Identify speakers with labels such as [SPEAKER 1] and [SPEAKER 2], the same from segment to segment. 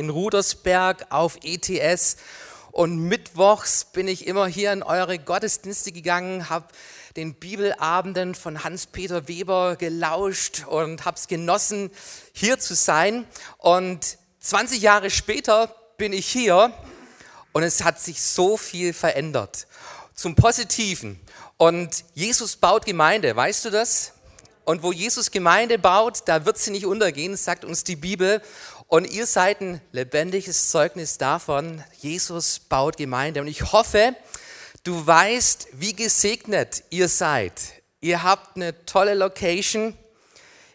[SPEAKER 1] in Rudersberg auf ETS und mittwochs bin ich immer hier in eure Gottesdienste gegangen, habe den Bibelabenden von Hans-Peter Weber gelauscht und habe es genossen, hier zu sein. Und 20 Jahre später bin ich hier und es hat sich so viel verändert. Zum Positiven. Und Jesus baut Gemeinde, weißt du das? Und wo Jesus Gemeinde baut, da wird sie nicht untergehen, sagt uns die Bibel. Und ihr seid ein lebendiges Zeugnis davon, Jesus baut Gemeinde. Und ich hoffe, du weißt, wie gesegnet ihr seid. Ihr habt eine tolle Location.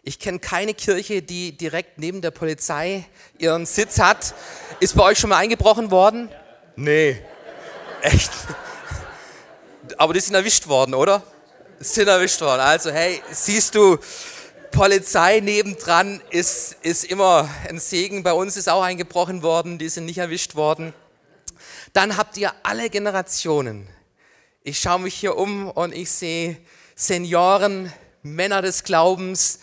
[SPEAKER 1] Ich kenne keine Kirche, die direkt neben der Polizei ihren Sitz hat. Ist bei euch schon mal eingebrochen worden? Nee. Echt? Aber die sind erwischt worden, oder? Sind erwischt worden. Also, hey, siehst du, Polizei nebendran ist, ist immer ein Segen. Bei uns ist auch eingebrochen worden, die sind nicht erwischt worden. Dann habt ihr alle Generationen. Ich schaue mich hier um und ich sehe Senioren, Männer des Glaubens,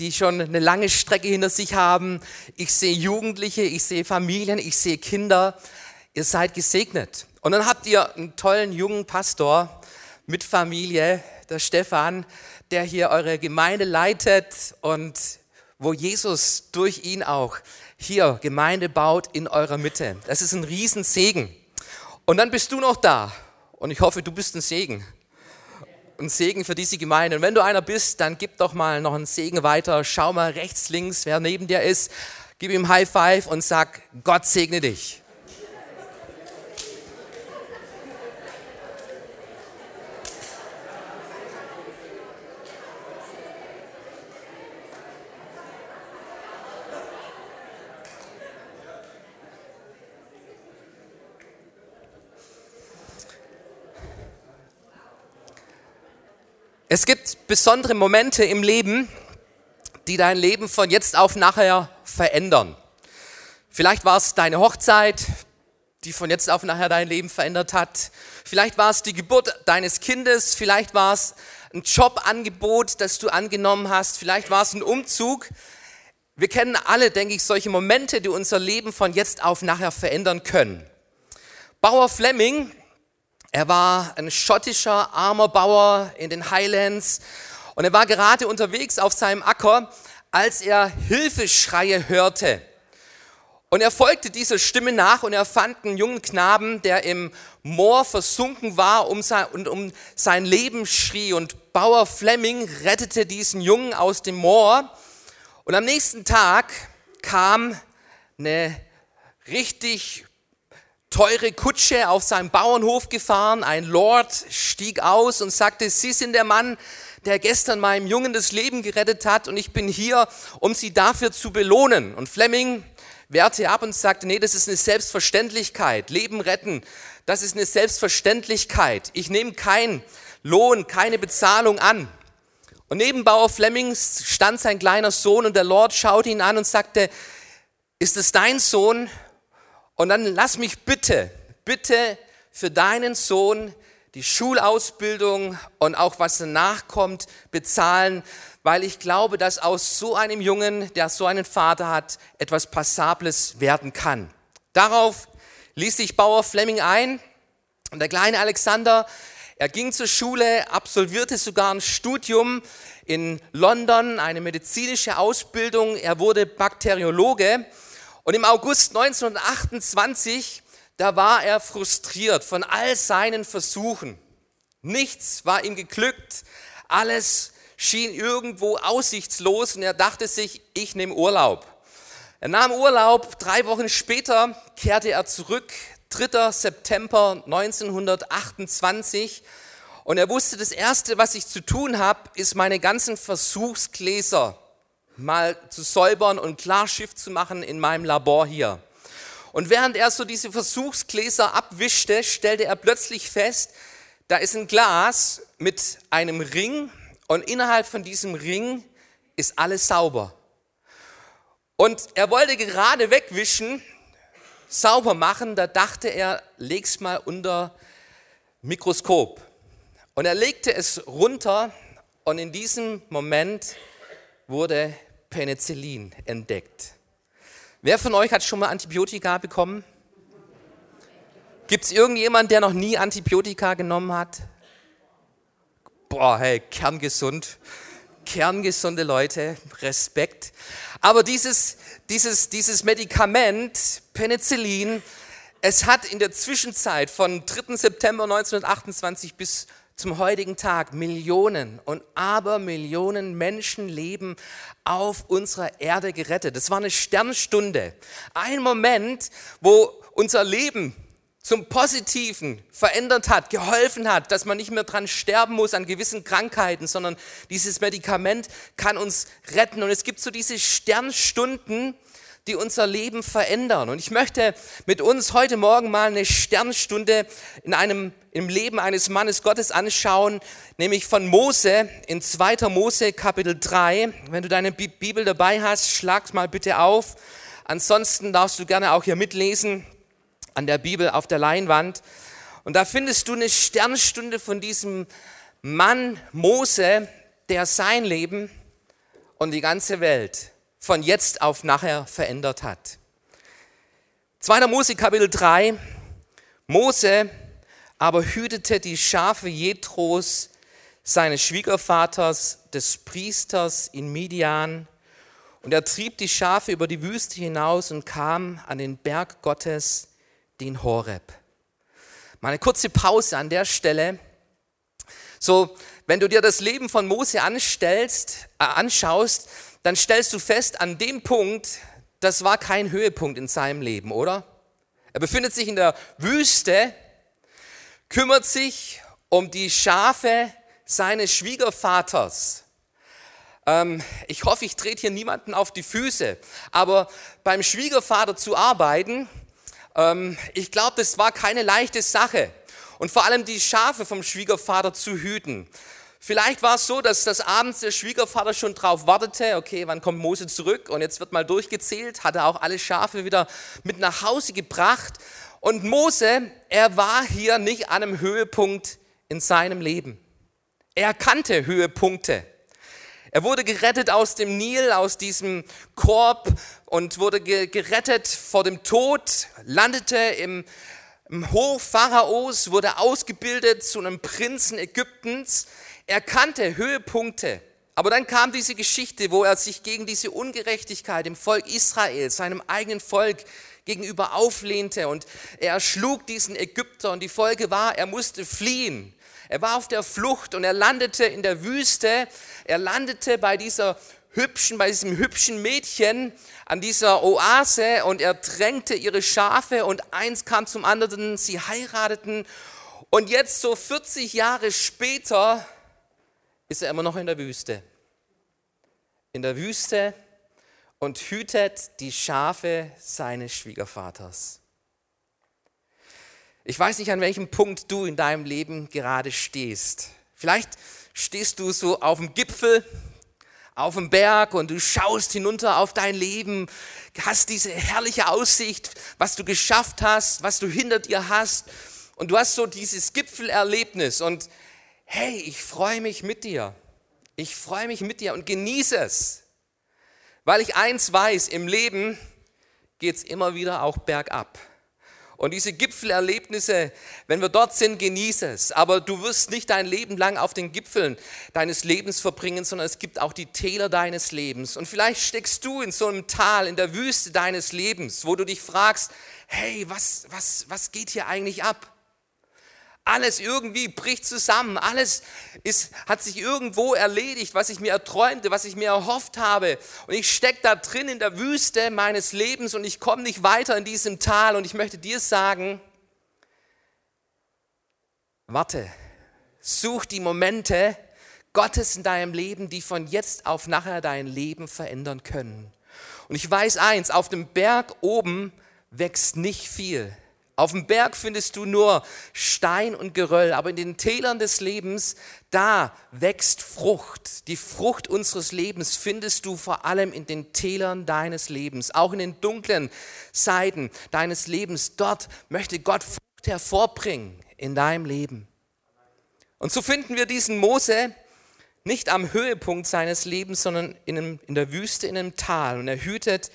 [SPEAKER 1] die schon eine lange Strecke hinter sich haben. Ich sehe Jugendliche, ich sehe Familien, ich sehe Kinder. Ihr seid gesegnet. Und dann habt ihr einen tollen jungen Pastor mit Familie, der Stefan, der hier eure Gemeinde leitet und wo Jesus durch ihn auch hier Gemeinde baut in eurer Mitte. Das ist ein Riesensegen. Und dann bist du noch da und ich hoffe, du bist ein Segen. Ein Segen für diese Gemeinde. Und wenn du einer bist, dann gib doch mal noch einen Segen weiter. Schau mal rechts, links, wer neben dir ist. Gib ihm High Five und sag, Gott segne dich. Es gibt besondere Momente im Leben, die dein Leben von jetzt auf nachher verändern. Vielleicht war es deine Hochzeit, die von jetzt auf nachher dein Leben verändert hat. Vielleicht war es die Geburt deines Kindes, vielleicht war es ein Jobangebot, das du angenommen hast, vielleicht war es ein Umzug. Wir kennen alle, denke ich, solche Momente, die unser Leben von jetzt auf nachher verändern können. Bauer Fleming er war ein schottischer armer Bauer in den Highlands und er war gerade unterwegs auf seinem Acker, als er Hilfeschreie hörte. Und er folgte dieser Stimme nach und er fand einen jungen Knaben, der im Moor versunken war um sein, und um sein Leben schrie. Und Bauer Fleming rettete diesen Jungen aus dem Moor. Und am nächsten Tag kam eine richtig teure Kutsche auf seinem Bauernhof gefahren. Ein Lord stieg aus und sagte, Sie sind der Mann, der gestern meinem Jungen das Leben gerettet hat und ich bin hier, um Sie dafür zu belohnen. Und Fleming wehrte ab und sagte, nee, das ist eine Selbstverständlichkeit. Leben retten, das ist eine Selbstverständlichkeit. Ich nehme keinen Lohn, keine Bezahlung an. Und neben Bauer Flemings stand sein kleiner Sohn und der Lord schaute ihn an und sagte, ist es dein Sohn? Und dann lass mich bitte, bitte für deinen Sohn die Schulausbildung und auch was danach kommt bezahlen, weil ich glaube, dass aus so einem Jungen, der so einen Vater hat, etwas Passables werden kann. Darauf ließ sich Bauer Fleming ein und der kleine Alexander, er ging zur Schule, absolvierte sogar ein Studium in London, eine medizinische Ausbildung, er wurde Bakteriologe und im August 1928, da war er frustriert von all seinen Versuchen. Nichts war ihm geglückt, alles schien irgendwo aussichtslos und er dachte sich, ich nehme Urlaub. Er nahm Urlaub, drei Wochen später kehrte er zurück, 3. September 1928 und er wusste, das Erste, was ich zu tun habe, ist meine ganzen Versuchsgläser mal zu säubern und klar Schiff zu machen in meinem Labor hier. Und während er so diese Versuchsgläser abwischte, stellte er plötzlich fest, da ist ein Glas mit einem Ring und innerhalb von diesem Ring ist alles sauber. Und er wollte gerade wegwischen, sauber machen, da dachte er, leg's mal unter Mikroskop. Und er legte es runter und in diesem Moment wurde Penicillin entdeckt. Wer von euch hat schon mal Antibiotika bekommen? Gibt es irgendjemand, der noch nie Antibiotika genommen hat? Boah, hey, kerngesund. Kerngesunde Leute, Respekt. Aber dieses, dieses, dieses Medikament, Penicillin, es hat in der Zwischenzeit von 3. September 1928 bis zum heutigen Tag Millionen und Abermillionen Menschenleben auf unserer Erde gerettet. Das war eine Sternstunde. Ein Moment, wo unser Leben zum Positiven verändert hat, geholfen hat, dass man nicht mehr dran sterben muss an gewissen Krankheiten, sondern dieses Medikament kann uns retten. Und es gibt so diese Sternstunden, die unser Leben verändern. Und ich möchte mit uns heute Morgen mal eine Sternstunde in einem, im Leben eines Mannes Gottes anschauen, nämlich von Mose in 2. Mose Kapitel 3. Wenn du deine Bibel dabei hast, schlag's mal bitte auf. Ansonsten darfst du gerne auch hier mitlesen an der Bibel auf der Leinwand. Und da findest du eine Sternstunde von diesem Mann Mose, der sein Leben und die ganze Welt von jetzt auf nachher verändert hat. 2. Mose Kapitel 3. Mose aber hütete die Schafe Jethros, seines Schwiegervaters, des Priesters in Midian. Und er trieb die Schafe über die Wüste hinaus und kam an den Berg Gottes, den Horeb. Mal eine kurze Pause an der Stelle. So, wenn du dir das Leben von Mose anstellst, äh, anschaust, dann stellst du fest, an dem Punkt, das war kein Höhepunkt in seinem Leben, oder? Er befindet sich in der Wüste, kümmert sich um die Schafe seines Schwiegervaters. Ähm, ich hoffe, ich trete hier niemanden auf die Füße, aber beim Schwiegervater zu arbeiten, ähm, ich glaube, das war keine leichte Sache. Und vor allem die Schafe vom Schwiegervater zu hüten. Vielleicht war es so, dass das abends der Schwiegervater schon drauf wartete, okay, wann kommt Mose zurück? Und jetzt wird mal durchgezählt, hat er auch alle Schafe wieder mit nach Hause gebracht. Und Mose, er war hier nicht an einem Höhepunkt in seinem Leben. Er kannte Höhepunkte. Er wurde gerettet aus dem Nil, aus diesem Korb und wurde gerettet vor dem Tod, landete im, im Hof Pharaos, wurde ausgebildet zu einem Prinzen Ägyptens. Er kannte Höhepunkte. Aber dann kam diese Geschichte, wo er sich gegen diese Ungerechtigkeit im Volk Israel, seinem eigenen Volk gegenüber auflehnte und er schlug diesen Ägypter und die Folge war, er musste fliehen. Er war auf der Flucht und er landete in der Wüste. Er landete bei dieser hübschen, bei diesem hübschen Mädchen an dieser Oase und er drängte ihre Schafe und eins kam zum anderen, sie heirateten und jetzt so 40 Jahre später ist er immer noch in der Wüste. In der Wüste und hütet die Schafe seines Schwiegervaters. Ich weiß nicht, an welchem Punkt du in deinem Leben gerade stehst. Vielleicht stehst du so auf dem Gipfel, auf dem Berg und du schaust hinunter auf dein Leben, hast diese herrliche Aussicht, was du geschafft hast, was du hinter dir hast und du hast so dieses Gipfelerlebnis und hey, ich freue mich mit dir. Ich freue mich mit dir und genieße es, weil ich eins weiß, im Leben geht es immer wieder auch bergab. Und diese Gipfelerlebnisse, wenn wir dort sind, genieße es. Aber du wirst nicht dein Leben lang auf den Gipfeln deines Lebens verbringen, sondern es gibt auch die Täler deines Lebens. Und vielleicht steckst du in so einem Tal, in der Wüste deines Lebens, wo du dich fragst, hey, was, was, was geht hier eigentlich ab? Alles irgendwie bricht zusammen. Alles ist, hat sich irgendwo erledigt, was ich mir erträumte, was ich mir erhofft habe. Und ich stecke da drin in der Wüste meines Lebens und ich komme nicht weiter in diesem Tal. Und ich möchte dir sagen, warte, such die Momente Gottes in deinem Leben, die von jetzt auf nachher dein Leben verändern können. Und ich weiß eins, auf dem Berg oben wächst nicht viel. Auf dem Berg findest du nur Stein und Geröll, aber in den Tälern des Lebens, da wächst Frucht. Die Frucht unseres Lebens findest du vor allem in den Tälern deines Lebens, auch in den dunklen Seiten deines Lebens. Dort möchte Gott Frucht hervorbringen in deinem Leben. Und so finden wir diesen Mose nicht am Höhepunkt seines Lebens, sondern in, der Wüste, in einem Tal. Und er hütet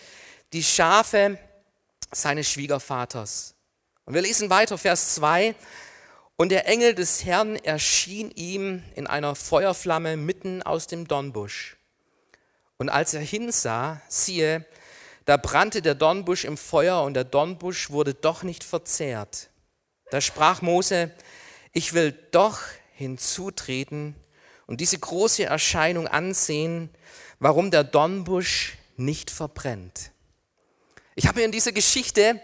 [SPEAKER 1] die Schafe seines Schwiegervaters. Und wir lesen weiter, Vers 2. Und der Engel des Herrn erschien ihm in einer Feuerflamme mitten aus dem Dornbusch. Und als er hinsah, siehe, da brannte der Dornbusch im Feuer und der Dornbusch wurde doch nicht verzehrt. Da sprach Mose, ich will doch hinzutreten und diese große Erscheinung ansehen, warum der Dornbusch nicht verbrennt. Ich habe in dieser Geschichte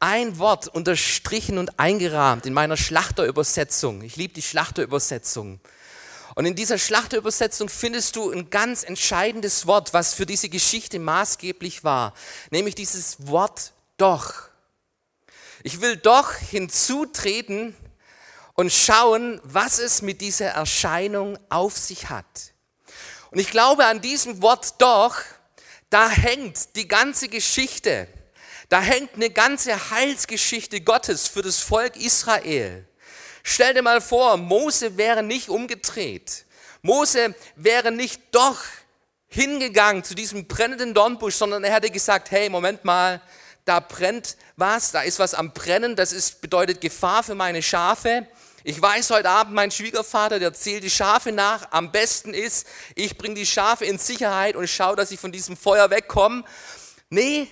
[SPEAKER 1] ein Wort unterstrichen und eingerahmt in meiner Schlachterübersetzung. Ich liebe die Schlachterübersetzung. Und in dieser Schlachterübersetzung findest du ein ganz entscheidendes Wort, was für diese Geschichte maßgeblich war, nämlich dieses Wort doch. Ich will doch hinzutreten und schauen, was es mit dieser Erscheinung auf sich hat. Und ich glaube, an diesem Wort doch, da hängt die ganze Geschichte da hängt eine ganze Heilsgeschichte Gottes für das Volk Israel. Stell dir mal vor, Mose wäre nicht umgedreht. Mose wäre nicht doch hingegangen zu diesem brennenden Dornbusch, sondern er hätte gesagt, hey, Moment mal, da brennt was, da ist was am Brennen, das ist, bedeutet Gefahr für meine Schafe. Ich weiß heute Abend, mein Schwiegervater, der zählt die Schafe nach. Am besten ist, ich bringe die Schafe in Sicherheit und schaue, dass ich von diesem Feuer wegkomme. Nee,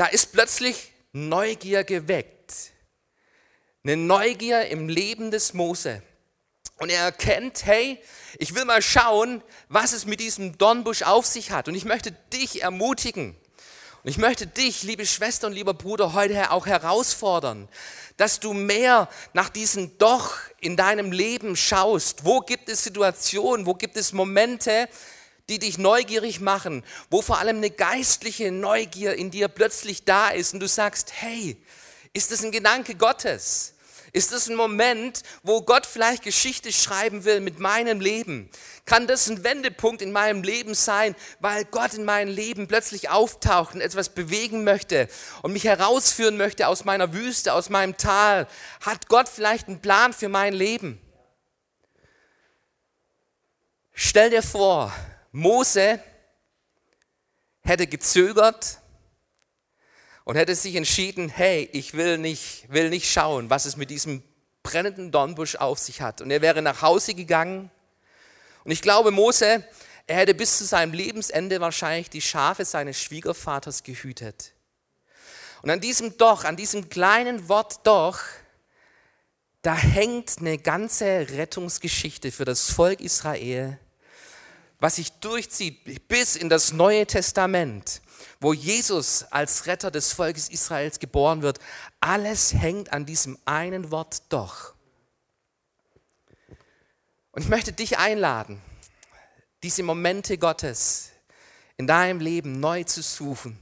[SPEAKER 1] da ist plötzlich Neugier geweckt. Eine Neugier im Leben des Mose. Und er erkennt, hey, ich will mal schauen, was es mit diesem Dornbusch auf sich hat. Und ich möchte dich ermutigen. Und ich möchte dich, liebe Schwester und lieber Bruder, heute auch herausfordern, dass du mehr nach diesem Doch in deinem Leben schaust. Wo gibt es Situationen, wo gibt es Momente, die dich neugierig machen, wo vor allem eine geistliche Neugier in dir plötzlich da ist und du sagst, hey, ist das ein Gedanke Gottes? Ist das ein Moment, wo Gott vielleicht Geschichte schreiben will mit meinem Leben? Kann das ein Wendepunkt in meinem Leben sein, weil Gott in meinem Leben plötzlich auftaucht und etwas bewegen möchte und mich herausführen möchte aus meiner Wüste, aus meinem Tal? Hat Gott vielleicht einen Plan für mein Leben? Stell dir vor, Mose hätte gezögert und hätte sich entschieden, hey, ich will nicht, will nicht schauen, was es mit diesem brennenden Dornbusch auf sich hat. Und er wäre nach Hause gegangen. Und ich glaube, Mose, er hätte bis zu seinem Lebensende wahrscheinlich die Schafe seines Schwiegervaters gehütet. Und an diesem Doch, an diesem kleinen Wort Doch, da hängt eine ganze Rettungsgeschichte für das Volk Israel was sich durchzieht bis in das Neue Testament, wo Jesus als Retter des Volkes Israels geboren wird, alles hängt an diesem einen Wort doch. Und ich möchte dich einladen, diese Momente Gottes in deinem Leben neu zu suchen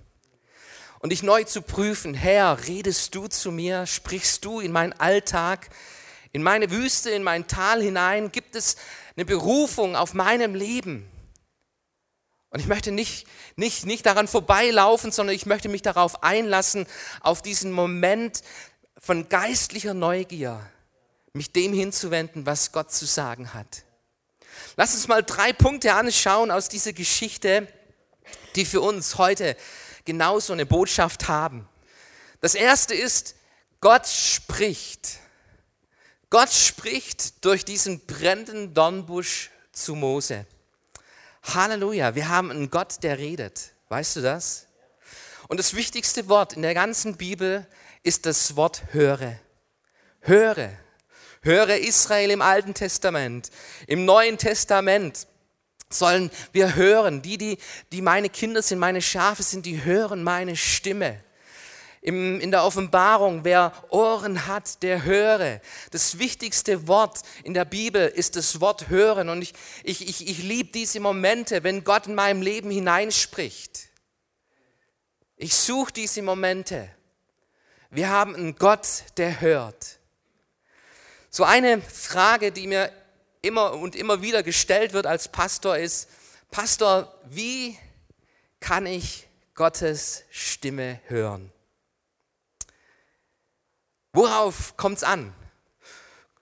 [SPEAKER 1] und dich neu zu prüfen. Herr, redest du zu mir? Sprichst du in meinen Alltag, in meine Wüste, in mein Tal hinein? Gibt es eine Berufung auf meinem Leben. Und ich möchte nicht, nicht, nicht daran vorbeilaufen, sondern ich möchte mich darauf einlassen, auf diesen Moment von geistlicher Neugier, mich dem hinzuwenden, was Gott zu sagen hat. Lass uns mal drei Punkte anschauen aus dieser Geschichte, die für uns heute genauso eine Botschaft haben. Das erste ist, Gott spricht. Gott spricht durch diesen brennenden Dornbusch zu Mose. Halleluja, wir haben einen Gott, der redet. Weißt du das? Und das wichtigste Wort in der ganzen Bibel ist das Wort höre. Höre. Höre Israel im Alten Testament. Im Neuen Testament sollen wir hören. Die, die, die meine Kinder sind, meine Schafe sind, die hören meine Stimme. Im, in der Offenbarung, wer Ohren hat, der höre. Das wichtigste Wort in der Bibel ist das Wort hören. Und ich, ich, ich, ich liebe diese Momente, wenn Gott in meinem Leben hineinspricht. Ich suche diese Momente. Wir haben einen Gott, der hört. So eine Frage, die mir immer und immer wieder gestellt wird als Pastor ist, Pastor, wie kann ich Gottes Stimme hören? Worauf kommt es an?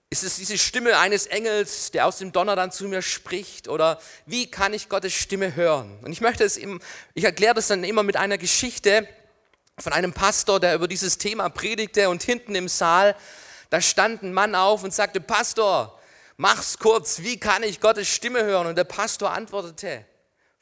[SPEAKER 1] Ist es diese Stimme eines Engels, der aus dem Donner dann zu mir spricht? Oder wie kann ich Gottes Stimme hören? Und ich möchte es eben, ich erkläre das dann immer mit einer Geschichte von einem Pastor, der über dieses Thema predigte und hinten im Saal, da stand ein Mann auf und sagte, Pastor, mach's kurz, wie kann ich Gottes Stimme hören? Und der Pastor antwortete,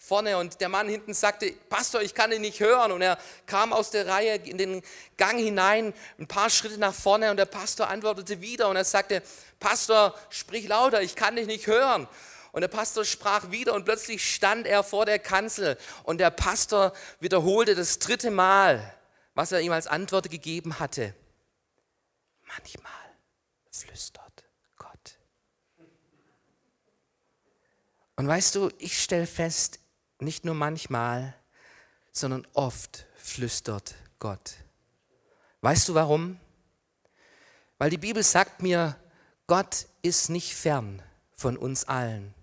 [SPEAKER 1] vorne und der Mann hinten sagte, Pastor, ich kann ihn nicht hören. Und er kam aus der Reihe in den Gang hinein, ein paar Schritte nach vorne und der Pastor antwortete wieder und er sagte, Pastor, sprich lauter, ich kann dich nicht hören. Und der Pastor sprach wieder und plötzlich stand er vor der Kanzel und der Pastor wiederholte das dritte Mal, was er ihm als Antwort gegeben hatte. Manchmal flüstert Gott. Und weißt du, ich stelle fest, nicht nur manchmal, sondern oft flüstert Gott. Weißt du warum? Weil die Bibel sagt mir, Gott ist nicht fern von uns allen.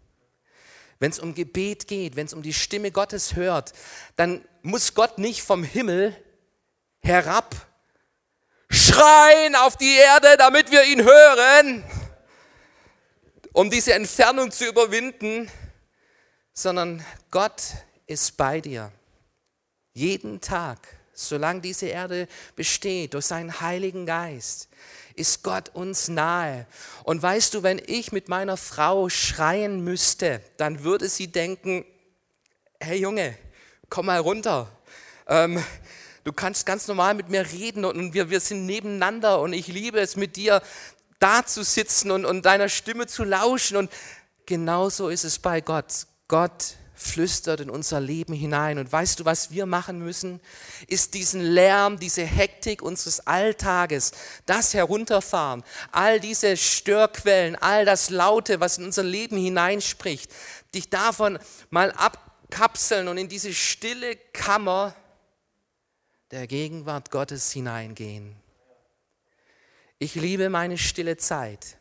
[SPEAKER 1] Wenn es um Gebet geht, wenn es um die Stimme Gottes hört, dann muss Gott nicht vom Himmel herab schreien auf die Erde, damit wir ihn hören, um diese Entfernung zu überwinden, sondern Gott ist bei dir. Jeden Tag, solange diese Erde besteht, durch seinen Heiligen Geist, ist Gott uns nahe. Und weißt du, wenn ich mit meiner Frau schreien müsste, dann würde sie denken, hey Junge, komm mal runter. Ähm, du kannst ganz normal mit mir reden und wir, wir sind nebeneinander und ich liebe es mit dir da zu sitzen und, und deiner Stimme zu lauschen. Und genauso ist es bei Gott. Gott flüstert in unser Leben hinein. Und weißt du, was wir machen müssen? Ist diesen Lärm, diese Hektik unseres Alltages, das herunterfahren, all diese Störquellen, all das Laute, was in unser Leben hineinspricht, dich davon mal abkapseln und in diese stille Kammer der Gegenwart Gottes hineingehen. Ich liebe meine stille Zeit.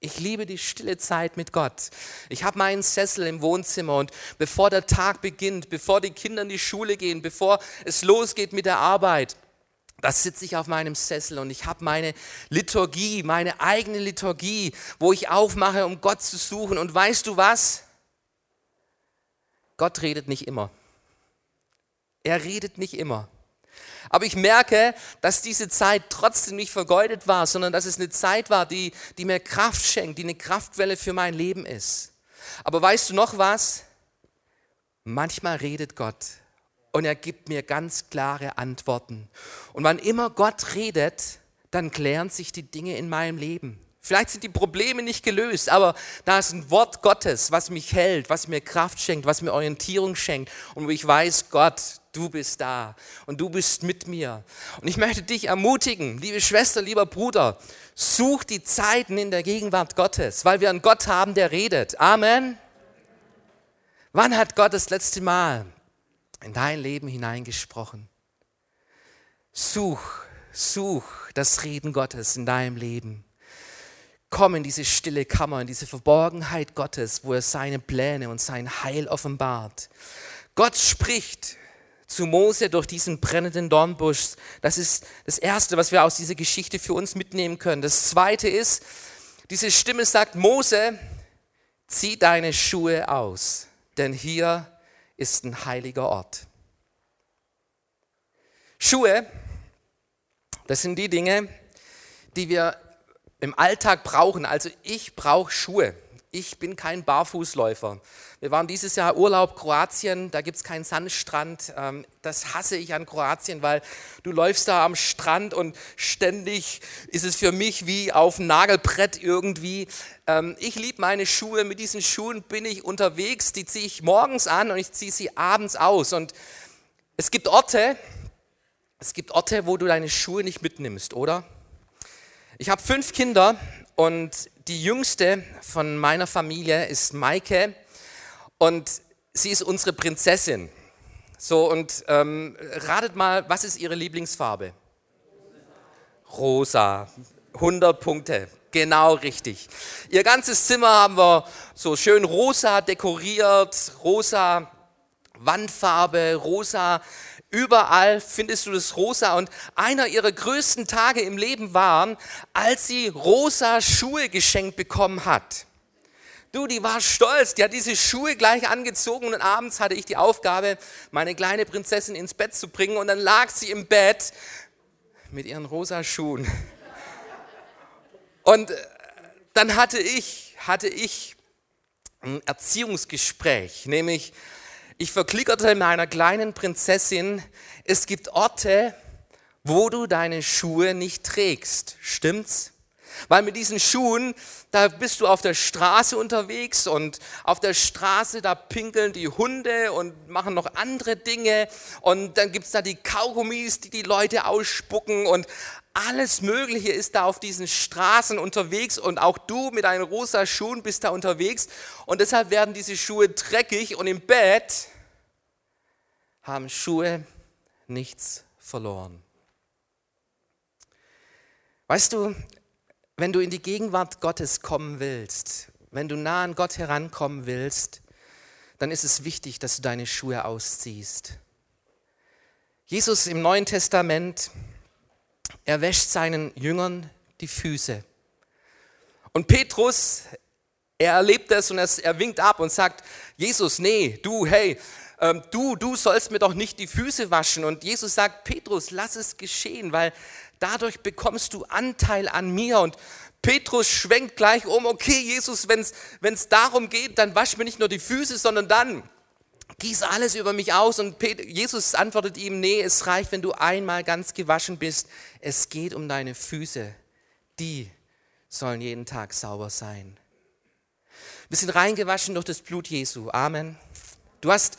[SPEAKER 1] Ich liebe die stille Zeit mit Gott. Ich habe meinen Sessel im Wohnzimmer und bevor der Tag beginnt, bevor die Kinder in die Schule gehen, bevor es losgeht mit der Arbeit, da sitze ich auf meinem Sessel und ich habe meine Liturgie, meine eigene Liturgie, wo ich aufmache, um Gott zu suchen. Und weißt du was? Gott redet nicht immer. Er redet nicht immer. Aber ich merke, dass diese Zeit trotzdem nicht vergeudet war, sondern dass es eine Zeit war, die, die mir Kraft schenkt, die eine Kraftquelle für mein Leben ist. Aber weißt du noch was? Manchmal redet Gott und er gibt mir ganz klare Antworten. Und wann immer Gott redet, dann klären sich die Dinge in meinem Leben. Vielleicht sind die Probleme nicht gelöst, aber da ist ein Wort Gottes, was mich hält, was mir Kraft schenkt, was mir Orientierung schenkt und wo ich weiß, Gott, du bist da und du bist mit mir. Und ich möchte dich ermutigen, liebe Schwester, lieber Bruder, such die Zeiten in der Gegenwart Gottes, weil wir einen Gott haben, der redet. Amen. Wann hat Gott das letzte Mal in dein Leben hineingesprochen? Such, such das Reden Gottes in deinem Leben. Komm in diese stille Kammer, in diese Verborgenheit Gottes, wo er seine Pläne und sein Heil offenbart. Gott spricht zu Mose durch diesen brennenden Dornbusch. Das ist das Erste, was wir aus dieser Geschichte für uns mitnehmen können. Das Zweite ist, diese Stimme sagt, Mose, zieh deine Schuhe aus, denn hier ist ein heiliger Ort. Schuhe, das sind die Dinge, die wir im Alltag brauchen. Also ich brauche Schuhe. Ich bin kein Barfußläufer. Wir waren dieses Jahr Urlaub Kroatien, da gibt es keinen Sandstrand. Ähm, das hasse ich an Kroatien, weil du läufst da am Strand und ständig ist es für mich wie auf dem Nagelbrett irgendwie. Ähm, ich liebe meine Schuhe, mit diesen Schuhen bin ich unterwegs, die ziehe ich morgens an und ich ziehe sie abends aus. Und es gibt Orte, es gibt Orte, wo du deine Schuhe nicht mitnimmst, oder? Ich habe fünf Kinder und die jüngste von meiner Familie ist Maike und sie ist unsere Prinzessin. So, und ähm, ratet mal, was ist ihre Lieblingsfarbe? Rosa. 100 Punkte. Genau richtig. Ihr ganzes Zimmer haben wir so schön rosa dekoriert, rosa Wandfarbe, rosa Überall findest du das rosa und einer ihrer größten Tage im Leben waren, als sie rosa Schuhe geschenkt bekommen hat. Du, die war stolz, die hat diese Schuhe gleich angezogen und abends hatte ich die Aufgabe, meine kleine Prinzessin ins Bett zu bringen und dann lag sie im Bett mit ihren rosa Schuhen. Und äh, dann hatte ich, hatte ich ein Erziehungsgespräch, nämlich ich verklickerte meiner kleinen Prinzessin, es gibt Orte, wo du deine Schuhe nicht trägst. Stimmt's? Weil mit diesen Schuhen, da bist du auf der Straße unterwegs und auf der Straße, da pinkeln die Hunde und machen noch andere Dinge und dann gibt es da die Kaugummis, die die Leute ausspucken und alles Mögliche ist da auf diesen Straßen unterwegs und auch du mit deinen rosa Schuhen bist da unterwegs und deshalb werden diese Schuhe dreckig und im Bett haben Schuhe nichts verloren. Weißt du, wenn du in die Gegenwart Gottes kommen willst, wenn du nah an Gott herankommen willst, dann ist es wichtig, dass du deine Schuhe ausziehst. Jesus im Neuen Testament, er wäscht seinen Jüngern die Füße. Und Petrus, er erlebt das und er winkt ab und sagt, Jesus, nee, du, hey, ähm, du, du sollst mir doch nicht die Füße waschen. Und Jesus sagt, Petrus, lass es geschehen, weil dadurch bekommst du Anteil an mir. Und Petrus schwenkt gleich um, okay, Jesus, wenn es darum geht, dann wasch mir nicht nur die Füße, sondern dann gieß alles über mich aus. Und Jesus antwortet ihm, nee, es reicht, wenn du einmal ganz gewaschen bist. Es geht um deine Füße. Die sollen jeden Tag sauber sein. Wir sind reingewaschen durch das Blut Jesu. Amen. Du hast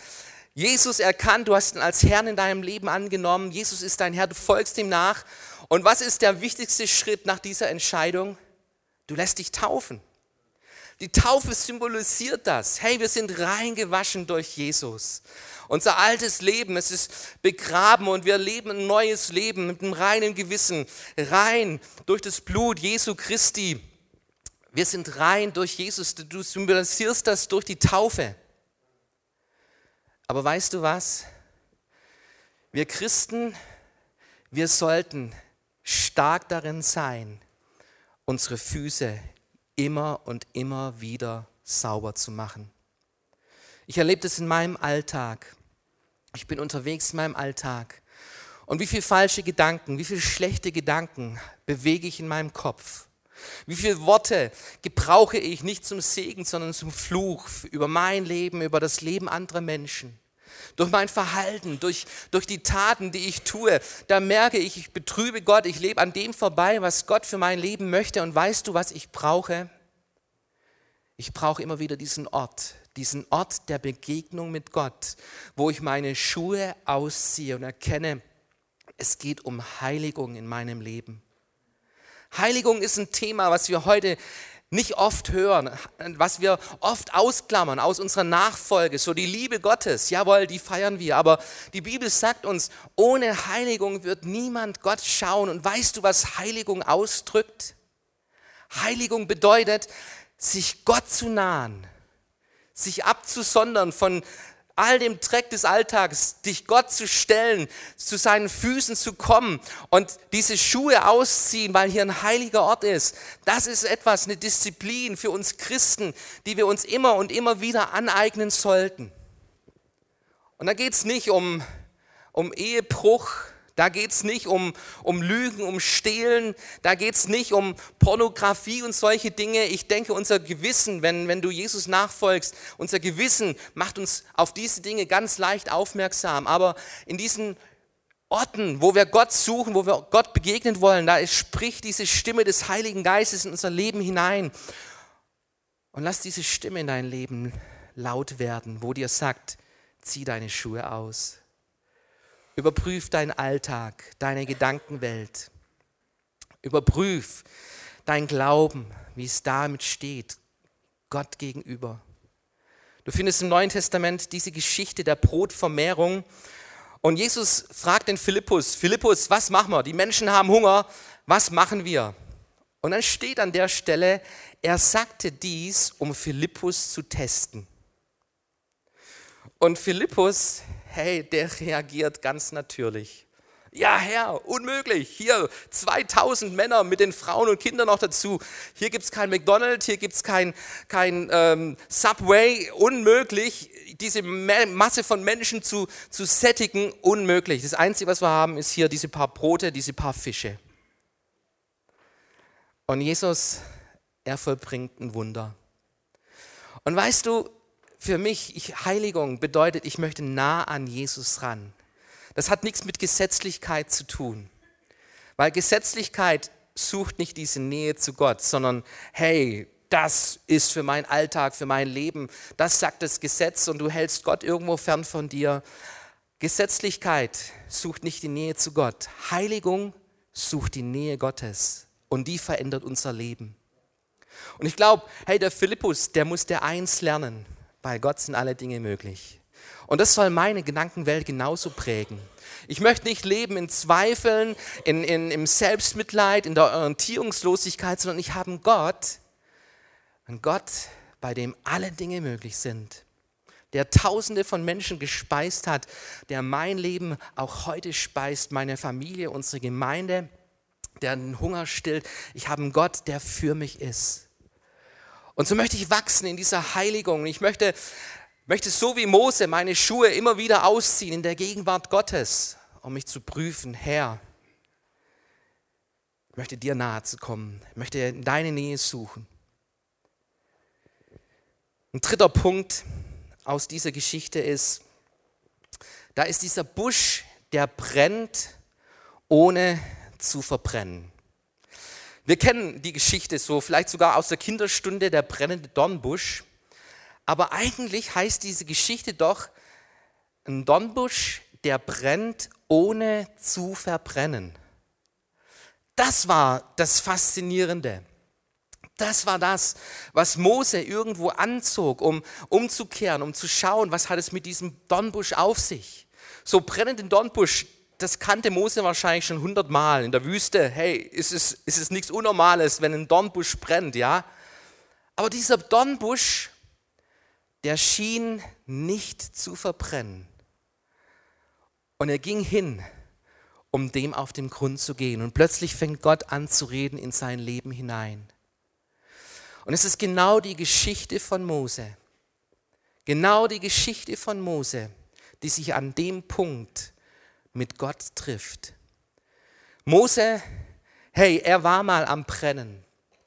[SPEAKER 1] Jesus erkannt, du hast ihn als Herrn in deinem Leben angenommen. Jesus ist dein Herr, du folgst ihm nach. Und was ist der wichtigste Schritt nach dieser Entscheidung? Du lässt dich taufen. Die Taufe symbolisiert das. Hey, wir sind reingewaschen durch Jesus. Unser altes Leben, es ist begraben und wir leben ein neues Leben mit einem reinen Gewissen. Rein durch das Blut Jesu Christi. Wir sind rein durch Jesus. Du symbolisierst das durch die Taufe. Aber weißt du was? Wir Christen, wir sollten stark darin sein, unsere Füße immer und immer wieder sauber zu machen. Ich erlebe das in meinem Alltag. Ich bin unterwegs in meinem Alltag. Und wie viele falsche Gedanken, wie viele schlechte Gedanken bewege ich in meinem Kopf? Wie viele Worte gebrauche ich nicht zum Segen, sondern zum Fluch über mein Leben, über das Leben anderer Menschen? Durch mein Verhalten, durch, durch die Taten, die ich tue, da merke ich, ich betrübe Gott, ich lebe an dem vorbei, was Gott für mein Leben möchte. Und weißt du, was ich brauche? Ich brauche immer wieder diesen Ort, diesen Ort der Begegnung mit Gott, wo ich meine Schuhe ausziehe und erkenne, es geht um Heiligung in meinem Leben. Heiligung ist ein Thema, was wir heute nicht oft hören, was wir oft ausklammern aus unserer Nachfolge, so die Liebe Gottes, jawohl, die feiern wir, aber die Bibel sagt uns, ohne Heiligung wird niemand Gott schauen. Und weißt du, was Heiligung ausdrückt? Heiligung bedeutet, sich Gott zu nahen, sich abzusondern von all dem Dreck des Alltags, dich Gott zu stellen, zu seinen Füßen zu kommen und diese Schuhe ausziehen, weil hier ein heiliger Ort ist. Das ist etwas, eine Disziplin für uns Christen, die wir uns immer und immer wieder aneignen sollten. Und da geht es nicht um, um Ehebruch, da geht es nicht um, um Lügen, um Stehlen, da geht es nicht um Pornografie und solche Dinge. Ich denke, unser Gewissen, wenn, wenn du Jesus nachfolgst, unser Gewissen macht uns auf diese Dinge ganz leicht aufmerksam. Aber in diesen Orten, wo wir Gott suchen, wo wir Gott begegnen wollen, da spricht diese Stimme des Heiligen Geistes in unser Leben hinein. Und lass diese Stimme in dein Leben laut werden, wo dir sagt, zieh deine Schuhe aus. Überprüf deinen Alltag, deine Gedankenwelt. Überprüf dein Glauben, wie es damit steht, Gott gegenüber. Du findest im Neuen Testament diese Geschichte der Brotvermehrung. Und Jesus fragt den Philippus, Philippus, was machen wir? Die Menschen haben Hunger, was machen wir? Und dann steht an der Stelle, er sagte dies, um Philippus zu testen. Und Philippus hey, der reagiert ganz natürlich. Ja, Herr, unmöglich. Hier 2000 Männer mit den Frauen und Kindern noch dazu. Hier gibt es kein McDonald's, hier gibt es kein, kein ähm, Subway. Unmöglich, diese Masse von Menschen zu, zu sättigen. Unmöglich. Das Einzige, was wir haben, ist hier diese paar Brote, diese paar Fische. Und Jesus, er vollbringt ein Wunder. Und weißt du, für mich, ich, Heiligung bedeutet, ich möchte nah an Jesus ran. Das hat nichts mit Gesetzlichkeit zu tun. Weil Gesetzlichkeit sucht nicht diese Nähe zu Gott, sondern hey, das ist für meinen Alltag, für mein Leben, das sagt das Gesetz und du hältst Gott irgendwo fern von dir. Gesetzlichkeit sucht nicht die Nähe zu Gott. Heiligung sucht die Nähe Gottes und die verändert unser Leben. Und ich glaube, hey, der Philippus, der musste eins lernen. Bei Gott sind alle Dinge möglich. Und das soll meine Gedankenwelt genauso prägen. Ich möchte nicht leben in Zweifeln, in, in, im Selbstmitleid, in der Orientierungslosigkeit, sondern ich habe einen Gott, einen Gott, bei dem alle Dinge möglich sind, der Tausende von Menschen gespeist hat, der mein Leben auch heute speist, meine Familie, unsere Gemeinde, der den Hunger stillt. Ich habe einen Gott, der für mich ist. Und so möchte ich wachsen in dieser Heiligung. Ich möchte möchte so wie Mose meine Schuhe immer wieder ausziehen in der Gegenwart Gottes, um mich zu prüfen, Herr, ich möchte dir nahe zu kommen, ich möchte deine Nähe suchen. Ein dritter Punkt aus dieser Geschichte ist, da ist dieser Busch, der brennt, ohne zu verbrennen. Wir kennen die Geschichte so, vielleicht sogar aus der Kinderstunde, der brennende Dornbusch. Aber eigentlich heißt diese Geschichte doch, ein Dornbusch, der brennt, ohne zu verbrennen. Das war das Faszinierende. Das war das, was Mose irgendwo anzog, um umzukehren, um zu schauen, was hat es mit diesem Dornbusch auf sich. So brennenden Dornbusch, das kannte Mose wahrscheinlich schon hundertmal in der Wüste. Hey, ist es, ist es nichts Unnormales, wenn ein Dornbusch brennt, ja? Aber dieser Dornbusch, der schien nicht zu verbrennen. Und er ging hin, um dem auf den Grund zu gehen. Und plötzlich fängt Gott an zu reden in sein Leben hinein. Und es ist genau die Geschichte von Mose. Genau die Geschichte von Mose, die sich an dem Punkt mit Gott trifft. Mose, hey, er war mal am Brennen.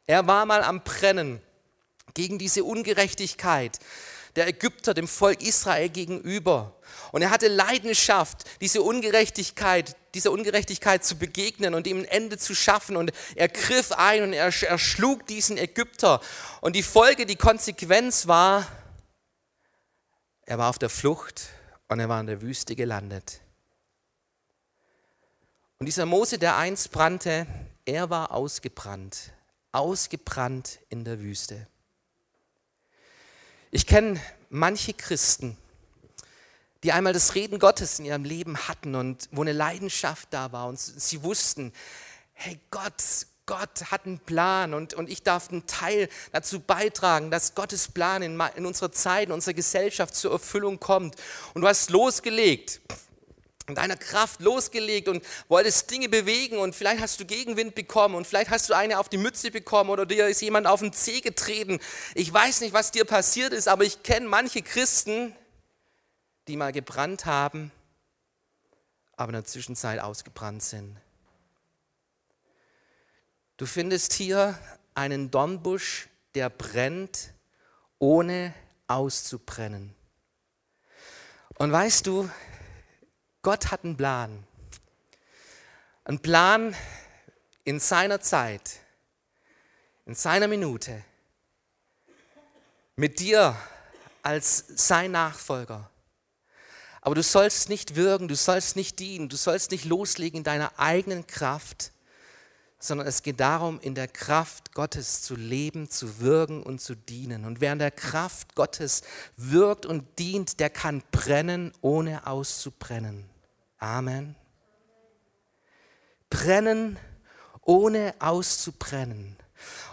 [SPEAKER 1] Er war mal am Brennen gegen diese Ungerechtigkeit, der Ägypter dem Volk Israel gegenüber. Und er hatte Leidenschaft, diese Ungerechtigkeit, dieser Ungerechtigkeit zu begegnen und ihm ein Ende zu schaffen. Und er griff ein und er erschlug diesen Ägypter. Und die Folge, die Konsequenz war, er war auf der Flucht und er war in der Wüste gelandet. Und dieser Mose, der einst brannte, er war ausgebrannt, ausgebrannt in der Wüste. Ich kenne manche Christen, die einmal das Reden Gottes in ihrem Leben hatten und wo eine Leidenschaft da war und sie wussten, hey Gott, Gott hat einen Plan und, und ich darf einen Teil dazu beitragen, dass Gottes Plan in, in unserer Zeit, in unserer Gesellschaft zur Erfüllung kommt. Und du hast losgelegt in deiner Kraft losgelegt und wolltest Dinge bewegen und vielleicht hast du Gegenwind bekommen und vielleicht hast du eine auf die Mütze bekommen oder dir ist jemand auf den Zeh getreten. Ich weiß nicht, was dir passiert ist, aber ich kenne manche Christen, die mal gebrannt haben, aber in der Zwischenzeit ausgebrannt sind. Du findest hier einen Dornbusch, der brennt, ohne auszubrennen. Und weißt du, Gott hat einen Plan. Ein Plan in seiner Zeit, in seiner Minute, mit dir als sein Nachfolger. Aber du sollst nicht wirken, du sollst nicht dienen, du sollst nicht loslegen in deiner eigenen Kraft, sondern es geht darum, in der Kraft Gottes zu leben, zu wirken und zu dienen. Und wer in der Kraft Gottes wirkt und dient, der kann brennen, ohne auszubrennen. Amen. Brennen, ohne auszubrennen.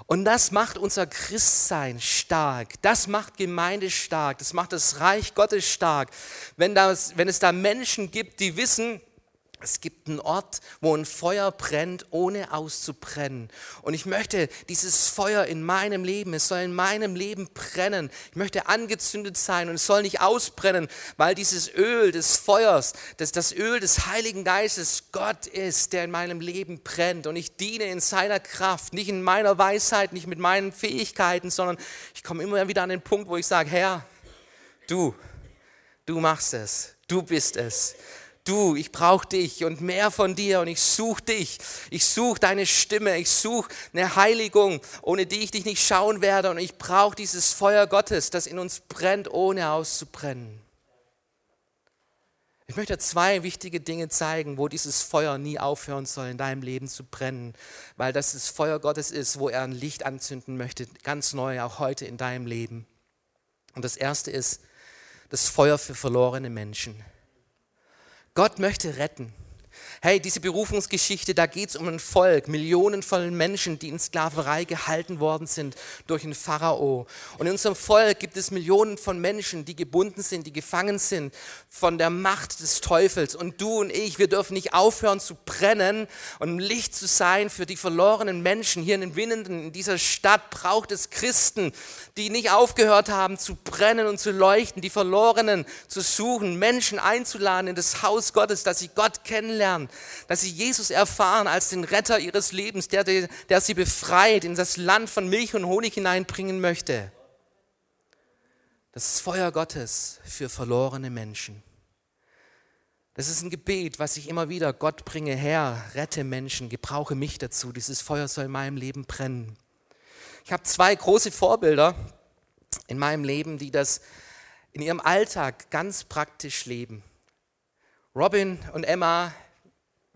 [SPEAKER 1] Und das macht unser Christsein stark. Das macht Gemeinde stark. Das macht das Reich Gottes stark. Wenn, das, wenn es da Menschen gibt, die wissen, es gibt einen Ort, wo ein Feuer brennt, ohne auszubrennen. Und ich möchte dieses Feuer in meinem Leben, es soll in meinem Leben brennen. Ich möchte angezündet sein und es soll nicht ausbrennen, weil dieses Öl des Feuers, das, das Öl des Heiligen Geistes Gott ist, der in meinem Leben brennt. Und ich diene in seiner Kraft, nicht in meiner Weisheit, nicht mit meinen Fähigkeiten, sondern ich komme immer wieder an den Punkt, wo ich sage, Herr, du, du machst es, du bist es du, ich brauche dich und mehr von dir und ich suche dich. Ich suche deine Stimme, ich suche eine Heiligung, ohne die ich dich nicht schauen werde und ich brauche dieses Feuer Gottes, das in uns brennt, ohne auszubrennen. Ich möchte zwei wichtige Dinge zeigen, wo dieses Feuer nie aufhören soll, in deinem Leben zu brennen, weil das das Feuer Gottes ist, wo er ein Licht anzünden möchte, ganz neu, auch heute in deinem Leben. Und das erste ist das Feuer für verlorene Menschen. Gott möchte retten. Hey, diese Berufungsgeschichte, da geht es um ein Volk, Millionen von Menschen, die in Sklaverei gehalten worden sind durch den Pharao. Und in unserem Volk gibt es Millionen von Menschen, die gebunden sind, die gefangen sind von der Macht des Teufels. Und du und ich, wir dürfen nicht aufhören zu brennen und Licht zu sein für die verlorenen Menschen. Hier in den Winnenden, in dieser Stadt braucht es Christen, die nicht aufgehört haben zu brennen und zu leuchten, die Verlorenen zu suchen, Menschen einzuladen in das Haus Gottes, dass sie Gott kennenlernen, dass sie Jesus erfahren als den Retter ihres Lebens, der, der sie befreit, in das Land von Milch und Honig hineinbringen möchte. Das Feuer Gottes für verlorene Menschen. Das ist ein Gebet, was ich immer wieder, Gott bringe her, rette Menschen, gebrauche mich dazu. Dieses Feuer soll in meinem Leben brennen. Ich habe zwei große Vorbilder in meinem Leben, die das in ihrem Alltag ganz praktisch leben. Robin und Emma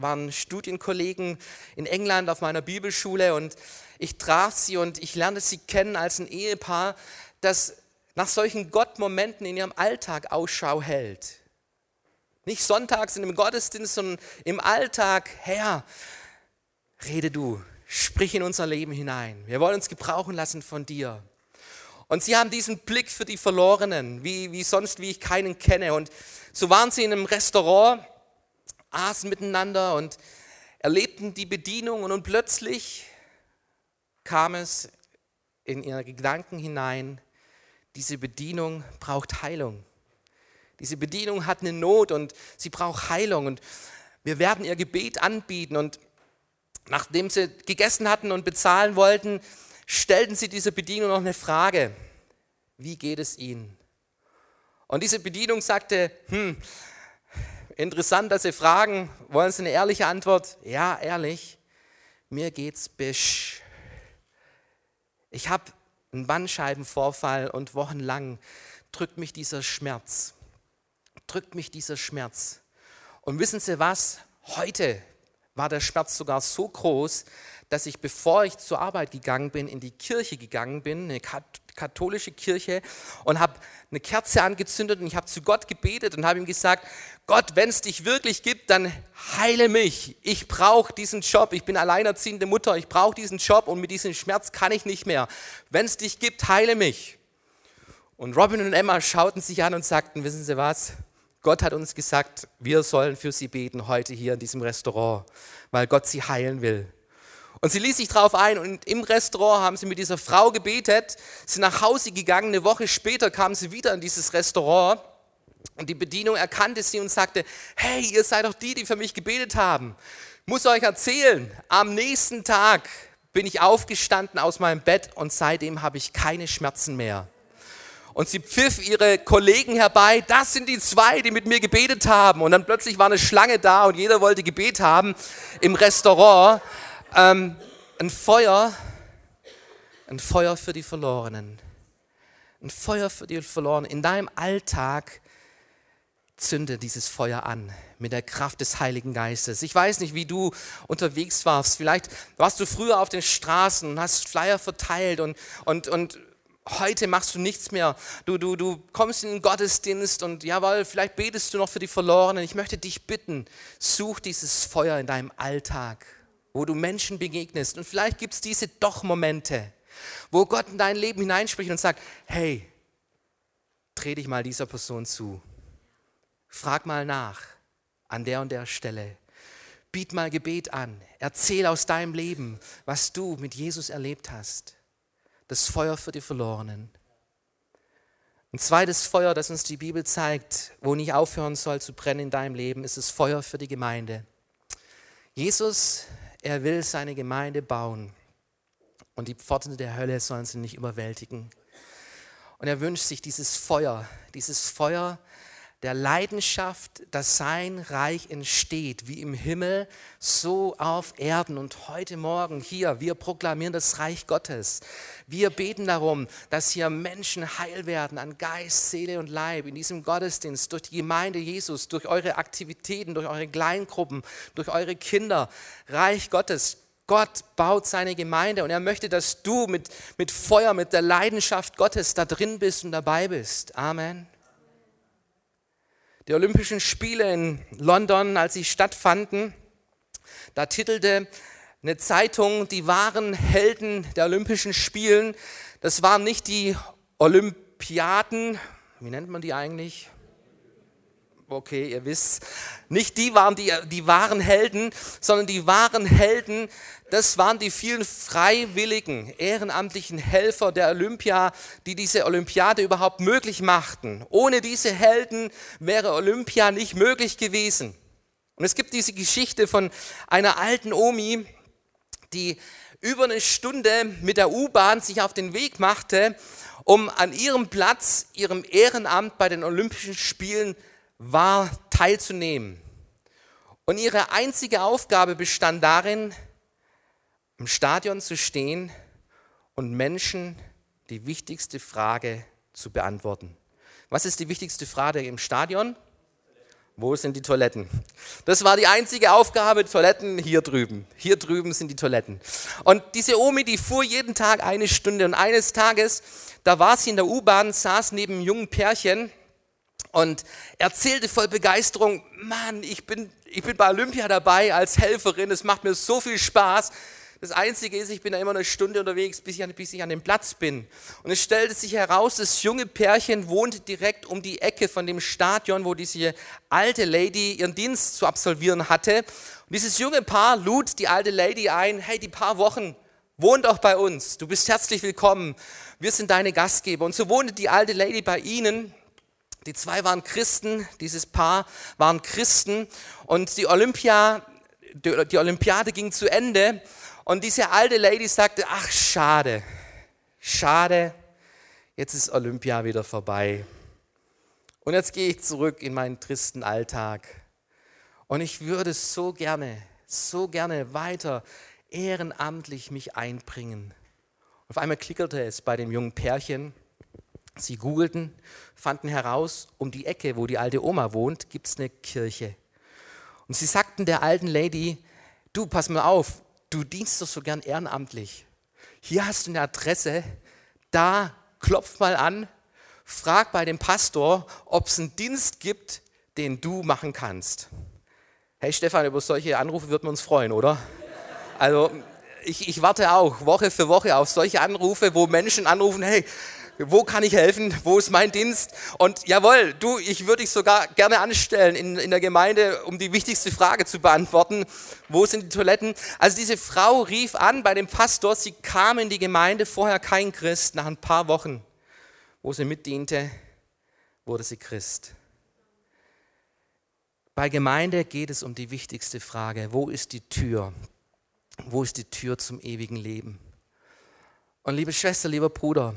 [SPEAKER 1] waren Studienkollegen in England auf meiner Bibelschule und ich traf sie und ich lernte sie kennen als ein Ehepaar, das nach solchen Gottmomenten in ihrem Alltag Ausschau hält. Nicht sonntags in einem Gottesdienst, sondern im Alltag, Herr, rede du, Sprich in unser Leben hinein. Wir wollen uns gebrauchen lassen von dir. Und sie haben diesen Blick für die Verlorenen, wie, wie sonst, wie ich keinen kenne. Und so waren sie in einem Restaurant, aßen miteinander und erlebten die Bedienung. Und, plötzlich kam es in ihre Gedanken hinein, diese Bedienung braucht Heilung. Diese Bedienung hat eine Not und sie braucht Heilung. Und wir werden ihr Gebet anbieten. Und Nachdem sie gegessen hatten und bezahlen wollten, stellten sie dieser Bedienung noch eine Frage. Wie geht es Ihnen? Und diese Bedienung sagte, hm, interessant, dass Sie fragen, wollen Sie eine ehrliche Antwort? Ja, ehrlich, mir geht's bisch. Ich habe einen Bandscheibenvorfall und wochenlang drückt mich dieser Schmerz. Drückt mich dieser Schmerz. Und wissen Sie was? Heute war der Schmerz sogar so groß, dass ich, bevor ich zur Arbeit gegangen bin, in die Kirche gegangen bin, eine katholische Kirche, und habe eine Kerze angezündet und ich habe zu Gott gebetet und habe ihm gesagt, Gott, wenn es dich wirklich gibt, dann heile mich. Ich brauche diesen Job. Ich bin alleinerziehende Mutter. Ich brauche diesen Job und mit diesem Schmerz kann ich nicht mehr. Wenn es dich gibt, heile mich. Und Robin und Emma schauten sich an und sagten, wissen Sie was? Gott hat uns gesagt, wir sollen für sie beten heute hier in diesem Restaurant, weil Gott sie heilen will. Und sie ließ sich darauf ein und im Restaurant haben sie mit dieser Frau gebetet, sind nach Hause gegangen. Eine Woche später kamen sie wieder in dieses Restaurant und die Bedienung erkannte sie und sagte, hey, ihr seid doch die, die für mich gebetet haben. Muss euch erzählen, am nächsten Tag bin ich aufgestanden aus meinem Bett und seitdem habe ich keine Schmerzen mehr. Und sie pfiff ihre Kollegen herbei, das sind die zwei, die mit mir gebetet haben. Und dann plötzlich war eine Schlange da und jeder wollte Gebet haben im Restaurant. Ähm, ein Feuer, ein Feuer für die Verlorenen. Ein Feuer für die Verlorenen. In deinem Alltag zünde dieses Feuer an mit der Kraft des Heiligen Geistes. Ich weiß nicht, wie du unterwegs warst. Vielleicht warst du früher auf den Straßen und hast Flyer verteilt und, und, und heute machst du nichts mehr. Du, du, du kommst in den Gottesdienst und jawohl, vielleicht betest du noch für die Verlorenen. Ich möchte dich bitten, such dieses Feuer in deinem Alltag wo du Menschen begegnest. Und vielleicht gibt es diese Doch-Momente, wo Gott in dein Leben hineinspricht und sagt, hey, dreh dich mal dieser Person zu. Frag mal nach an der und der Stelle. Biet mal Gebet an. Erzähl aus deinem Leben, was du mit Jesus erlebt hast. Das Feuer für die Verlorenen. Ein zweites Feuer, das uns die Bibel zeigt, wo nicht aufhören soll zu brennen in deinem Leben, ist das Feuer für die Gemeinde. Jesus, er will seine Gemeinde bauen und die Pforten der Hölle sollen sie nicht überwältigen. Und er wünscht sich dieses Feuer, dieses Feuer, der Leidenschaft, dass sein Reich entsteht, wie im Himmel, so auf Erden. Und heute Morgen hier, wir proklamieren das Reich Gottes. Wir beten darum, dass hier Menschen heil werden an Geist, Seele und Leib in diesem Gottesdienst, durch die Gemeinde Jesus, durch eure Aktivitäten, durch eure Kleingruppen, durch eure Kinder. Reich Gottes. Gott baut seine Gemeinde und er möchte, dass du mit, mit Feuer, mit der Leidenschaft Gottes da drin bist und dabei bist. Amen die Olympischen Spiele in London, als sie stattfanden, da titelte eine Zeitung, die wahren Helden der Olympischen Spielen, das waren nicht die Olympiaden, wie nennt man die eigentlich? Okay, ihr wisst, nicht die waren die, die wahren Helden, sondern die wahren Helden, das waren die vielen freiwilligen, ehrenamtlichen Helfer der Olympia, die diese Olympiade überhaupt möglich machten. Ohne diese Helden wäre Olympia nicht möglich gewesen. Und es gibt diese Geschichte von einer alten Omi, die über eine Stunde mit der U-Bahn sich auf den Weg machte, um an ihrem Platz, ihrem Ehrenamt bei den Olympischen Spielen war, teilzunehmen. Und ihre einzige Aufgabe bestand darin, im Stadion zu stehen und Menschen die wichtigste Frage zu beantworten. Was ist die wichtigste Frage im Stadion? Wo sind die Toiletten? Das war die einzige Aufgabe, Toiletten hier drüben. Hier drüben sind die Toiletten. Und diese Omi, die fuhr jeden Tag eine Stunde und eines Tages, da war sie in der U-Bahn, saß neben einem jungen Pärchen und erzählte voll Begeisterung, Mann, ich bin, ich bin bei Olympia dabei als Helferin, es macht mir so viel Spaß. Das Einzige ist, ich bin da immer eine Stunde unterwegs, bis ich, bis ich an dem Platz bin. Und es stellte sich heraus, das junge Pärchen wohnte direkt um die Ecke von dem Stadion, wo diese alte Lady ihren Dienst zu absolvieren hatte. Und dieses junge Paar lud die alte Lady ein, hey, die paar Wochen, wohn doch bei uns, du bist herzlich willkommen, wir sind deine Gastgeber. Und so wohnte die alte Lady bei ihnen. Die zwei waren Christen, dieses Paar waren Christen und die, Olympia, die Olympiade ging zu Ende und diese alte Lady sagte, ach schade, schade, jetzt ist Olympia wieder vorbei. Und jetzt gehe ich zurück in meinen tristen Alltag. Und ich würde so gerne, so gerne weiter ehrenamtlich mich einbringen. Auf einmal klickerte es bei dem jungen Pärchen. Sie googelten, fanden heraus, um die Ecke, wo die alte Oma wohnt, gibt es eine Kirche. Und sie sagten der alten Lady, du, pass mal auf, du dienst doch so gern ehrenamtlich. Hier hast du eine Adresse, da klopf mal an, frag bei dem Pastor, ob es einen Dienst gibt, den du machen kannst. Hey Stefan, über solche Anrufe würden wir uns freuen, oder? Also ich, ich warte auch Woche für Woche auf solche Anrufe, wo Menschen anrufen, hey, wo kann ich helfen? Wo ist mein Dienst? Und jawohl, du, ich würde dich sogar gerne anstellen in, in der Gemeinde, um die wichtigste Frage zu beantworten. Wo sind die Toiletten? Also diese Frau rief an bei dem Pastor, sie kam in die Gemeinde, vorher kein Christ. Nach ein paar Wochen, wo sie mitdiente, wurde sie Christ. Bei Gemeinde geht es um die wichtigste Frage. Wo ist die Tür? Wo ist die Tür zum ewigen Leben? Und liebe Schwester, lieber Bruder,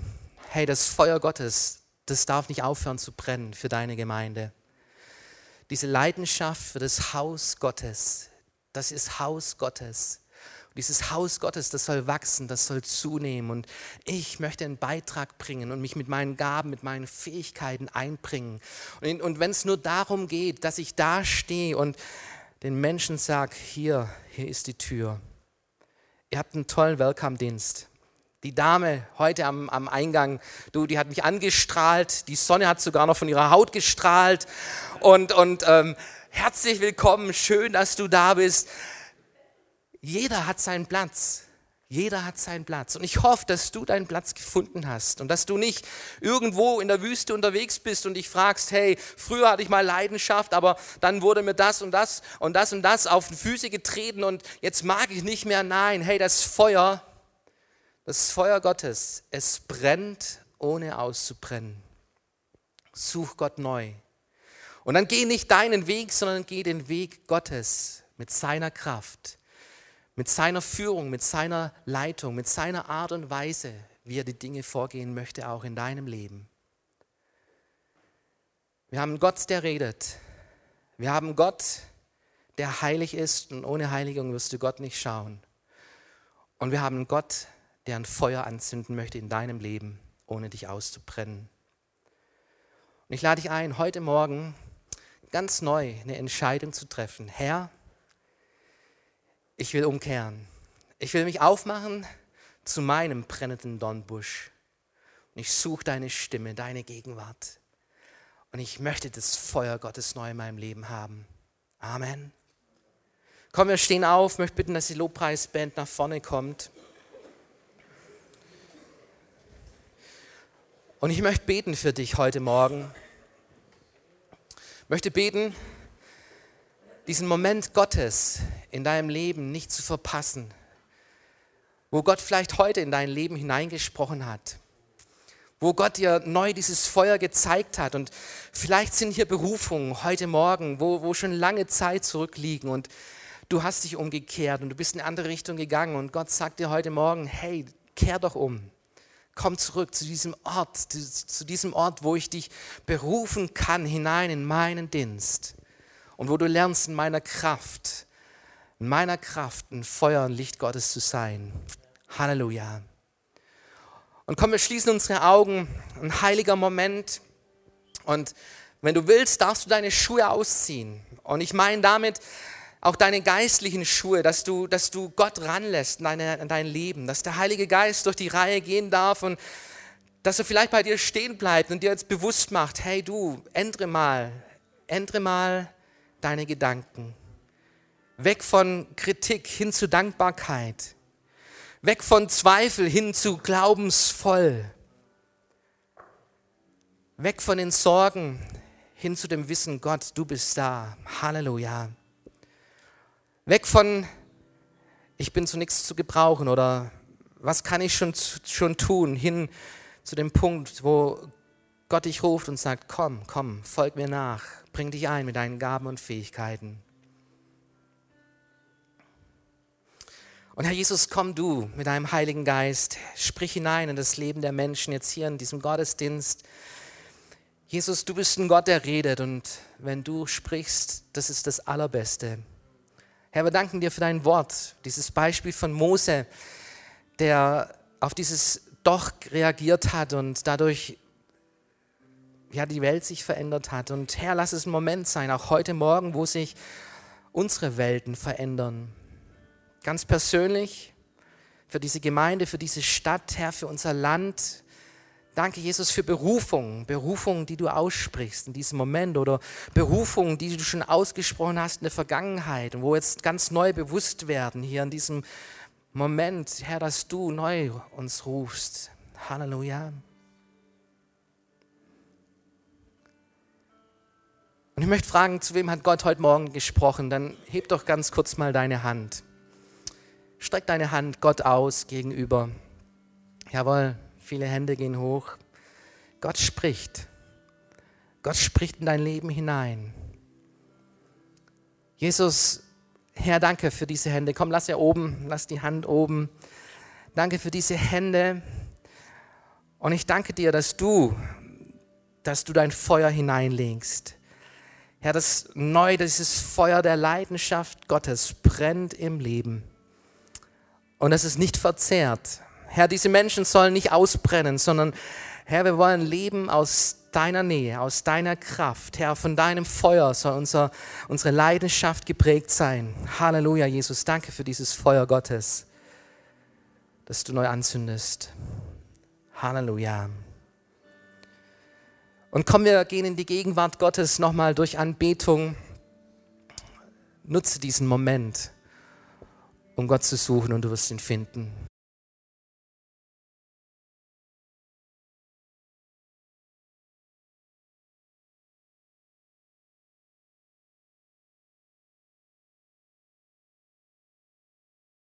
[SPEAKER 1] hey, das Feuer Gottes, das darf nicht aufhören zu brennen für deine Gemeinde. Diese Leidenschaft für das Haus Gottes, das ist Haus Gottes. Und dieses Haus Gottes, das soll wachsen, das soll zunehmen. Und ich möchte einen Beitrag bringen und mich mit meinen Gaben, mit meinen Fähigkeiten einbringen. Und, und wenn es nur darum geht, dass ich da stehe und den Menschen sage, hier, hier ist die Tür. Ihr habt einen tollen Welcome-Dienst. Die Dame heute am, am Eingang, du, die hat mich angestrahlt. Die Sonne hat sogar noch von ihrer Haut gestrahlt. Und, und ähm, herzlich willkommen, schön, dass du da bist. jeder hat seinen Platz. Jeder hat seinen Platz. Und ich hoffe, dass du deinen Platz gefunden hast und dass du nicht irgendwo in der Wüste unterwegs bist und dich fragst, hey, früher hatte ich mal Leidenschaft, aber dann wurde mir das und das und das und das auf die Füße getreten und jetzt mag ich nicht mehr. Nein, hey, das Feuer, das Feuer Gottes, es brennt, ohne auszubrennen. Such Gott neu. Und dann geh nicht deinen Weg, sondern geh den Weg Gottes mit seiner Kraft mit seiner Führung, mit seiner Leitung, mit seiner Art und Weise, wie er die Dinge vorgehen möchte, auch in deinem Leben. Wir haben Gott, der redet. Wir haben Gott, der heilig ist und ohne Heiligung wirst du Gott nicht schauen. Und wir haben Gott, der ein Feuer anzünden möchte in deinem Leben, ohne dich auszubrennen. Und ich lade dich ein, heute Morgen ganz neu eine Entscheidung zu treffen. Herr, ich will umkehren. Ich will mich aufmachen zu meinem brennenden Dornbusch. Und ich suche deine Stimme, deine Gegenwart. Und ich möchte das Feuer Gottes neu in meinem Leben haben. Amen. Komm, wir stehen auf. Ich möchte bitten, dass die Lobpreisband nach vorne kommt. Und ich möchte beten für dich heute Morgen. Ich möchte beten, diesen Moment Gottes in deinem Leben nicht zu verpassen, wo Gott vielleicht heute in dein Leben hineingesprochen hat, wo Gott dir neu dieses Feuer gezeigt hat und vielleicht sind hier Berufungen heute Morgen, wo, wo schon lange Zeit zurückliegen und du hast dich umgekehrt und du bist in eine andere Richtung gegangen und Gott sagt dir heute Morgen, hey, kehr doch um. Komm zurück zu diesem Ort, zu diesem Ort, wo ich dich berufen kann, hinein in meinen Dienst und wo du lernst in meiner Kraft, in meiner Kraft ein Feuer und Licht Gottes zu sein. Halleluja. Und komm, wir schließen unsere Augen, ein heiliger Moment. Und wenn du willst, darfst du deine Schuhe ausziehen. Und ich meine damit auch deine geistlichen Schuhe, dass du, dass du Gott ranlässt in, deine, in dein Leben, dass der Heilige Geist durch die Reihe gehen darf und dass er vielleicht bei dir stehen bleibt und dir jetzt bewusst macht, hey du, ändere mal, ändere mal deine Gedanken. Weg von Kritik hin zu Dankbarkeit. Weg von Zweifel hin zu glaubensvoll. Weg von den Sorgen hin zu dem Wissen, Gott, du bist da. Halleluja. Weg von, ich bin zu nichts zu gebrauchen oder was kann ich schon, schon tun, hin zu dem Punkt, wo Gott dich ruft und sagt, komm, komm, folg mir nach, bring dich ein mit deinen Gaben und Fähigkeiten. Und Herr Jesus, komm du mit deinem Heiligen Geist, sprich hinein in das Leben der Menschen jetzt hier in diesem Gottesdienst. Jesus, du bist ein Gott, der redet und wenn du sprichst, das ist das Allerbeste. Herr, wir danken dir für dein Wort, dieses Beispiel von Mose, der auf dieses Doch reagiert hat und dadurch ja, die Welt sich verändert hat. Und Herr, lass es ein Moment sein, auch heute Morgen, wo sich unsere Welten verändern. Ganz persönlich für diese Gemeinde, für diese Stadt, Herr, für unser Land. Danke, Jesus, für Berufung, Berufung, die du aussprichst in diesem Moment oder Berufung, die du schon ausgesprochen hast in der Vergangenheit und wo jetzt ganz neu bewusst werden hier in diesem Moment, Herr, dass du neu uns rufst. Halleluja. Und ich möchte fragen, zu wem hat Gott heute Morgen gesprochen? Dann heb doch ganz kurz mal deine Hand. Streck deine Hand Gott aus gegenüber. Jawohl, viele Hände gehen hoch. Gott spricht. Gott spricht in dein Leben hinein. Jesus, Herr, danke für diese Hände. Komm, lass ja oben, lass die Hand oben. Danke für diese Hände. Und ich danke dir, dass du, dass du dein Feuer hineinlegst Herr, das neu, dieses Feuer der Leidenschaft Gottes brennt im Leben. Und es ist nicht verzehrt. Herr, diese Menschen sollen nicht ausbrennen, sondern Herr, wir wollen leben aus deiner Nähe, aus deiner Kraft. Herr, von deinem Feuer soll unser, unsere Leidenschaft geprägt sein. Halleluja, Jesus. Danke für dieses Feuer Gottes, das du neu anzündest. Halleluja. Und kommen wir gehen in die Gegenwart Gottes nochmal durch Anbetung. Nutze diesen Moment um Gott zu suchen und du wirst ihn finden.